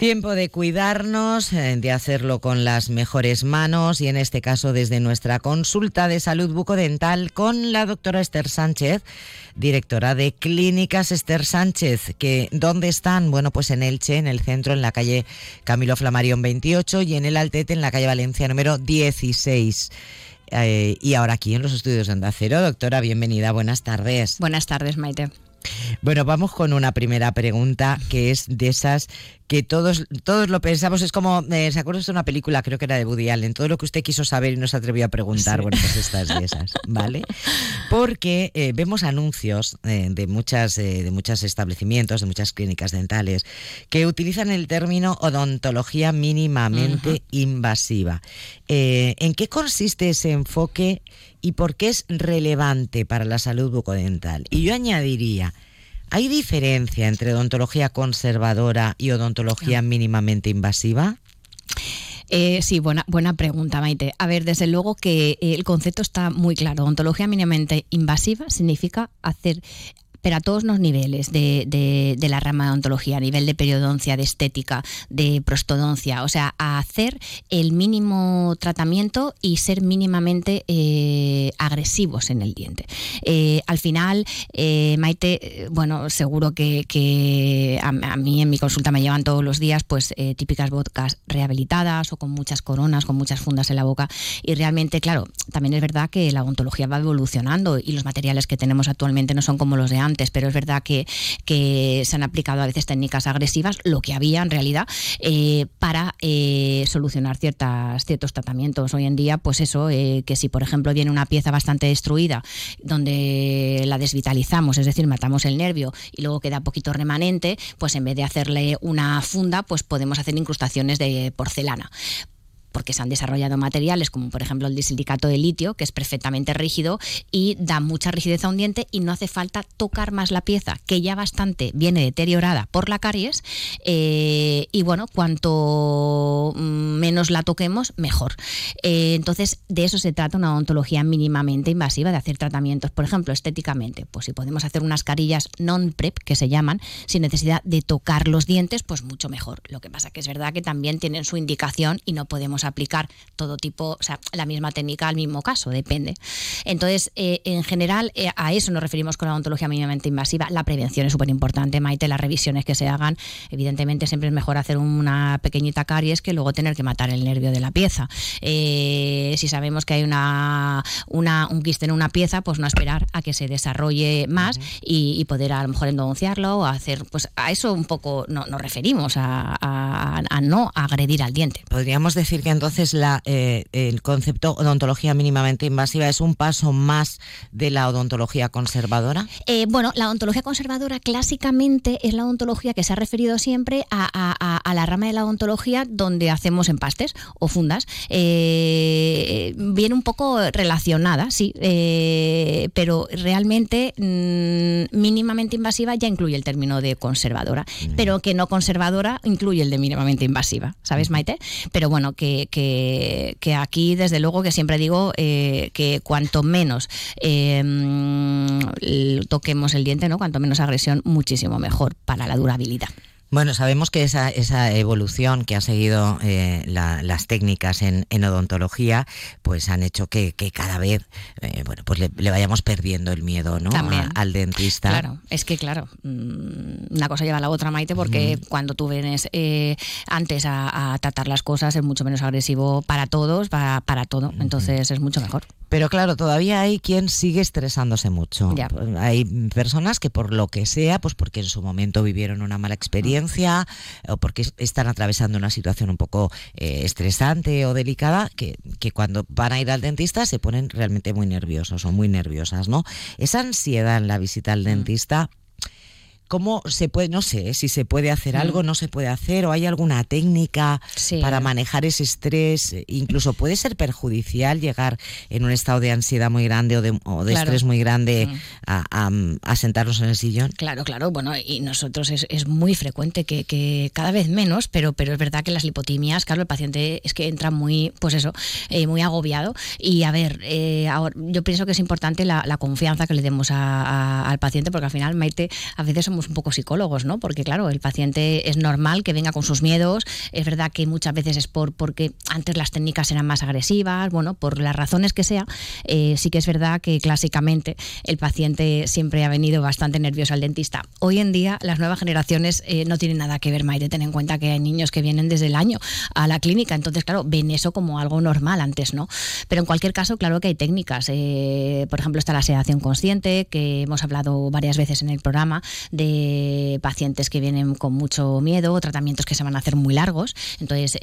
Tiempo de cuidarnos, eh, de hacerlo con las mejores manos y en este caso desde nuestra consulta de salud bucodental con la doctora Esther Sánchez, directora de Clínicas Esther Sánchez, que ¿dónde están? Bueno, pues en Elche, en el centro, en la calle Camilo Flamarión 28 y en el Altete, en la calle Valencia número 16. Eh, y ahora aquí en los estudios de Onda Cero. Doctora, bienvenida, buenas tardes. Buenas tardes, Maite. Bueno, vamos con una primera pregunta que es de esas que todos, todos lo pensamos. Es como, eh, ¿se acuerda de una película? Creo que era de Woody Allen. Todo lo que usted quiso saber y no se atrevió a preguntar. Bueno, pues estas de esas, ¿vale? Porque eh, vemos anuncios eh, de muchas de muchos establecimientos, de muchas clínicas dentales, que utilizan el término odontología mínimamente invasiva. ¿En qué consiste ese enfoque y por qué es relevante para la salud bucodental? Y yo añadiría, ¿Hay diferencia entre odontología conservadora y odontología mínimamente invasiva? Eh, sí, buena, buena pregunta, Maite. A ver, desde luego que el concepto está muy claro. Odontología mínimamente invasiva significa hacer pero a todos los niveles de, de, la rama de odontología, a nivel de periodoncia, de estética, de prostodoncia, o sea, a hacer el mínimo tratamiento y ser mínimamente eh, agresivos en el diente. Eh, al final, eh, Maite, bueno, seguro que, a, mí en mi consulta me llevan todos los días pues típicas bocas rehabilitadas o con muchas coronas, con muchas fundas en la boca y realmente, claro, también es verdad que la odontología va evolucionando y los materiales que tenemos actualmente no son como los de antes pero es verdad que, se han aplicado a veces técnicas agresivas, lo que había en realidad, eh, para eh, solucionar ciertos tratamientos. Hoy en día, pues eso, eh, que si por ejemplo viene una pieza bastante destruida, donde la desvitalizamos, es decir, matamos el nervio y luego queda poquito remanente, pues en vez de hacerle una funda, pues podemos hacer incrustaciones de porcelana porque se han desarrollado materiales como por ejemplo el disilicato de litio, que es perfectamente rígido y da mucha rigidez a un diente y no hace falta tocar más la pieza, que ya bastante viene deteriorada por la caries. Eh, y bueno, cuanto menos la toquemos, mejor. Eh, entonces, de eso se trata una odontología mínimamente invasiva, de hacer tratamientos, por ejemplo, estéticamente. Pues si podemos hacer unas carillas non-prep, que se llaman, sin necesidad de tocar los dientes, pues mucho mejor. Lo que pasa que es verdad que también tienen su indicación y no podemos aplicar todo tipo, o sea, la misma técnica al mismo caso, depende. Entonces, eh, en general, eh, a eso nos referimos con la odontología mínimamente invasiva. La prevención es súper importante, Maite, las revisiones que se hagan. Evidentemente, siempre es mejor hacer una pequeñita caries que luego tener que matar el nervio de la pieza. Eh, si sabemos que hay una, un quiste en una pieza, pues no esperar a que se desarrolle más y, poder a lo mejor endodonciarlo o hacer, pues a eso un poco no, nos referimos, a, a no agredir al diente. Podríamos decir que entonces la, eh, el concepto odontología mínimamente invasiva es un paso más de la odontología conservadora? Eh, bueno, la odontología conservadora clásicamente es la odontología que se ha referido siempre a, la rama de la odontología donde hacemos empastes o fundas. Eh, viene un poco relacionada, sí, pero realmente mm, mínimamente invasiva ya incluye el término de conservadora, pero que no conservadora incluye el de mínimamente invasiva, ¿sabes, Maite? Pero bueno, que que, aquí, desde luego, que siempre digo eh, que cuanto menos eh, toquemos el diente, ¿no? cuanto menos agresión, muchísimo mejor para la durabilidad. Bueno, sabemos que esa, esa evolución que ha seguido eh, las técnicas en, odontología, pues han hecho que, cada vez, eh, bueno, pues le, vayamos perdiendo el miedo, ¿no? al dentista. Claro, es que claro, mm, una cosa lleva a la otra, Maite, porque cuando tú vienes eh, antes a, tratar las cosas es mucho menos agresivo para todos, para, para todo, entonces es mucho mejor. Pero claro, todavía hay quien sigue estresándose mucho. Hay personas que por lo que sea, pues porque en su momento vivieron una mala experiencia o porque están atravesando una situación un poco eh, estresante o delicada, que, que, cuando van a ir al dentista se ponen realmente muy nerviosos o muy nerviosas, ¿no? Esa ansiedad en la visita al mm. dentista ¿Cómo se puede, no sé, si se puede hacer mm. algo, no se puede hacer, o hay alguna técnica para manejar ese estrés? Incluso puede ser perjudicial llegar en un estado de ansiedad muy grande o de, estrés muy grande mm. a, sentarnos en el sillón. Claro, claro, bueno, y nosotros es, muy frecuente que, cada vez menos, pero, pero es verdad que las lipotimias, claro, el paciente es que entra muy, pues eso, eh, muy agobiado. Y a ver, eh, ahora, yo pienso que es importante la, confianza que le demos al paciente, porque al final, Maite, a veces somos un poco psicólogos, ¿no? Porque claro, el paciente es normal que venga con sus miedos, es verdad que muchas veces es por porque antes las técnicas eran más agresivas, bueno, por las razones que sea, eh, sí que es verdad que clásicamente el paciente siempre ha venido bastante nervioso al dentista. Hoy en día las nuevas generaciones eh, no tienen nada que ver, Maite, ten en cuenta que hay niños que vienen desde el año a la clínica, entonces claro, ven eso como algo normal antes, ¿no? Pero en cualquier caso, claro que hay técnicas, eh, por ejemplo está la sedación consciente, que hemos hablado varias veces en el programa, de pacientes que vienen con mucho miedo, tratamientos que se van a hacer muy largos, entonces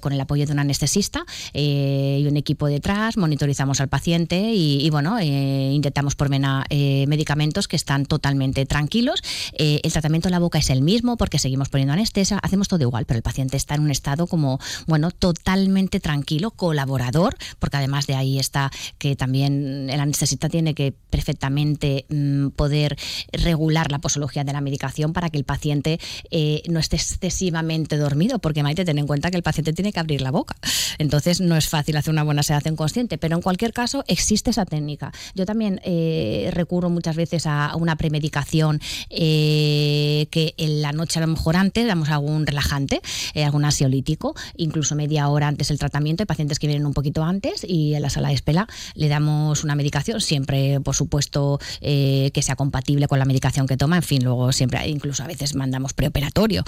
con el apoyo de un anestesista y un equipo detrás, monitorizamos al paciente y, bueno, eh, intentamos por mena eh, medicamentos que están totalmente tranquilos. Eh, el tratamiento en la boca es el mismo porque seguimos poniendo anestesia, hacemos todo igual, pero el paciente está en un estado como, bueno, totalmente tranquilo, colaborador, porque además de ahí está que también el anestesista tiene que perfectamente mm, poder regular la posología de la medicación para que el paciente no esté excesivamente dormido, porque Maite, ten en cuenta que el paciente tiene que abrir la boca. Entonces no es fácil hacer una buena sedación consciente, pero en cualquier caso existe esa técnica. Yo también eh, recurro muchas veces a una premedicación eh, que en la noche a lo mejor antes damos algún relajante, eh, algún ansiolítico, incluso media hora antes del tratamiento. Hay pacientes que vienen un poquito antes y en la sala de espera le damos una medicación, siempre por supuesto que sea compatible con la medicación que toma. En fin, luego siempre, incluso a veces mandamos preoperatorio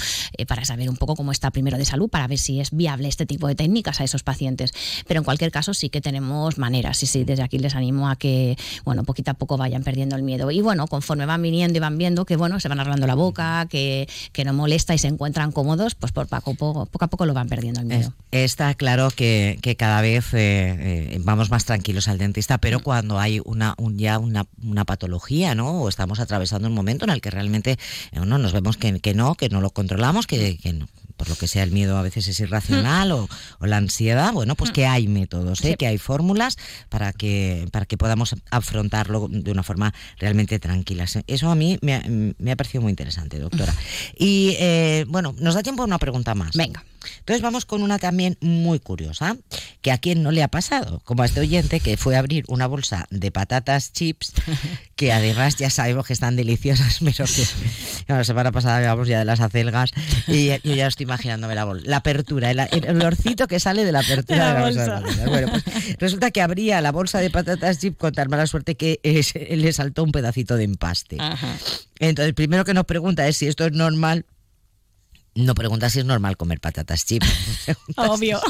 para saber un poco cómo está primero de salud, para ver si es viable este tipo de técnicas a esos pacientes. Pero en cualquier caso sí que tenemos maneras y sí, desde aquí les animo a que, bueno, poquito a poco vayan perdiendo el miedo. Y bueno, conforme van viniendo y van viendo que, bueno, se van arreglando la boca, que, que no molesta y se encuentran cómodos, pues por poco, poco, poco a poco lo van perdiendo el miedo. Está claro que, que cada vez eh, eh, vamos más tranquilos al dentista, pero mm. cuando hay una, un, ya una, una, patología, ¿no? O estamos atravesando un momento en el que realmente eh, no, nos vemos que, no, que no lo controlamos, que, que no por lo que sea el miedo a veces es irracional mm. o, la ansiedad, bueno, pues mm. que hay métodos, ¿eh? que hay fórmulas para que, para que podamos afrontarlo de una forma realmente tranquila. Eso a mí me ha, parecido muy interesante, doctora. Y eh, bueno, nos da tiempo a una pregunta más. Venga. Entonces vamos con una también muy curiosa, que a quien no le ha pasado, como a este oyente que fue a abrir una bolsa de patatas chips, que además ya sabemos que están deliciosas, pero que la semana pasada hablamos ya de las acelgas y yo ya estoy imaginándome la, la apertura, el, olorcito que sale de la apertura de la, bolsa. Bueno, pues resulta que abría la bolsa de patatas chips con tan mala suerte que le saltó un pedacito de empaste. Entonces, primero que nos pregunta es si esto es normal no pregunta si es normal comer patatas chips. Obvio.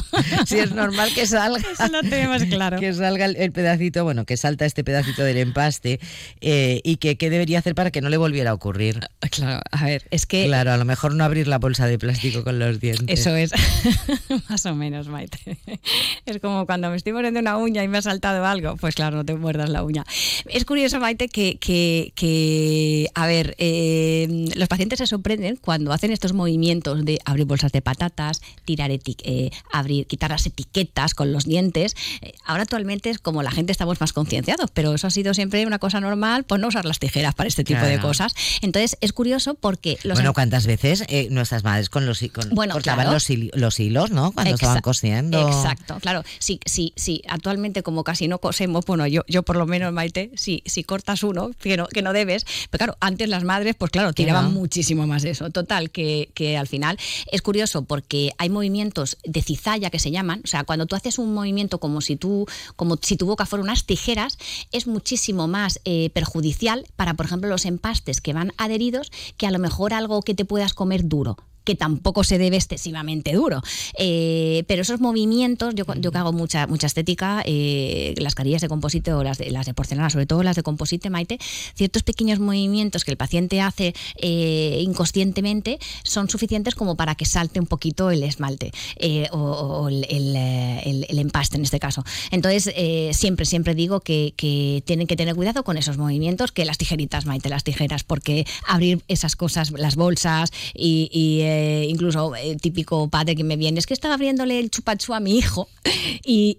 Si, es normal que salga. Eso lo tenemos claro. Que salga el, pedacito, bueno, que salta este pedacito del empaste eh, y que qué debería hacer para que no le volviera a ocurrir. Claro, a ver, es que. Claro, a lo mejor no abrir la bolsa de plástico con los dientes. Eso es. Más o menos, Maite. Es como cuando me estoy mordiendo una uña y me ha saltado algo. Pues claro, no te muerdas la uña. Es curioso, Maite, que, que, a ver, eh, los pacientes se sorprenden cuando hacen estos movimientos de abrir bolsas de patatas, tirar eh, abrir, quitar las etiquetas con los dientes. Eh, ahora actualmente es como la gente estamos más concienciados, pero eso ha sido siempre una cosa normal, pues no usar las tijeras para este tipo de cosas. Entonces es curioso porque los bueno, ¿cuántas veces eh, nuestras madres con los con, bueno, cortaban los, los, hilos, ¿no? Cuando estaban cosiendo. Exacto, claro. Sí, sí, sí. Actualmente como casi no cosemos, bueno, yo, yo por lo menos Maite, si, si cortas uno que no, que no debes, pero claro, antes las madres, pues claro, tiraban muchísimo más eso. Total, que, que al final. Es curioso porque hay movimientos de cizalla que se llaman, o sea, cuando tú haces un movimiento como si tú, como si tu boca fuera unas tijeras, es muchísimo más eh, perjudicial para, por ejemplo, los empastes que van adheridos que a lo mejor algo que te puedas comer duro que tampoco se debe excesivamente duro. Eh, pero esos movimientos, yo, yo que hago mucha, mucha estética, eh, las carillas de composite o las de, las de porcelana, sobre todo las de composite, Maite, ciertos pequeños movimientos que el paciente hace eh, inconscientemente son suficientes como para que salte un poquito el esmalte o, el, empaste en este caso. Entonces, siempre, siempre digo que, tienen que tener cuidado con esos movimientos, que las tijeritas, Maite, las tijeras, porque abrir esas cosas, las bolsas y eh, incluso el típico padre que me viene, es que estaba abriéndole el chupachú a mi hijo y,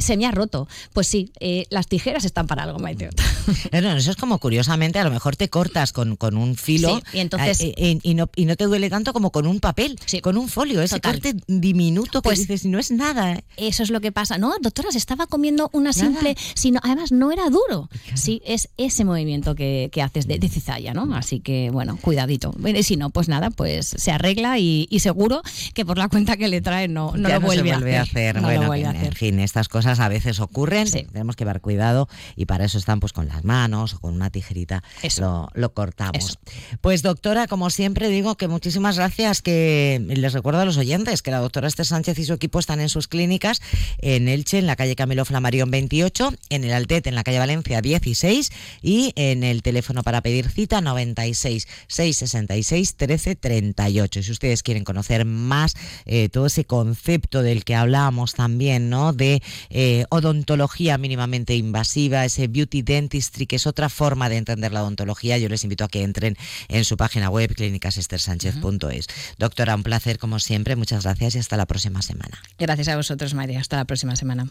se me ha roto. Pues sí, eh, las tijeras están para algo, Maite. eso es como curiosamente, a lo mejor te cortas con, con un filo y, entonces, y, no, y no te duele tanto como con un papel, con un folio, ese corte diminuto que pues dices, y no es nada. Eso es lo que pasa. No, doctora, se estaba comiendo una simple, sino además no era duro. Sí, es ese movimiento que, haces de, cizalla, ¿no? Así que, bueno, cuidadito. Y si no, pues nada, pues se arregla y, seguro que por la cuenta que le trae no, no lo vuelve, a hacer. bueno, en, fin, estas cosas a veces ocurren, tenemos que llevar cuidado y para eso están pues con las manos o con una tijerita lo, lo, cortamos. Pues doctora, como siempre digo que muchísimas gracias, que les recuerdo a los oyentes que la doctora Esther Sánchez y su equipo están en sus clínicas en Elche, en la calle Camilo Flamarión 28, en el Altet, en la calle Valencia 16 y en el teléfono para pedir cita 96 666 13 38. Si ustedes quieren conocer más eh, todo ese concepto del que hablábamos también, ¿no? De eh, odontología mínimamente invasiva, ese beauty dentistry, que es otra forma de entender la odontología, yo les invito a que entren en su página web clínicasestersánchez.es. Doctora, un placer como siempre, muchas gracias y hasta la próxima semana. Gracias a vosotros, María. Hasta la próxima semana.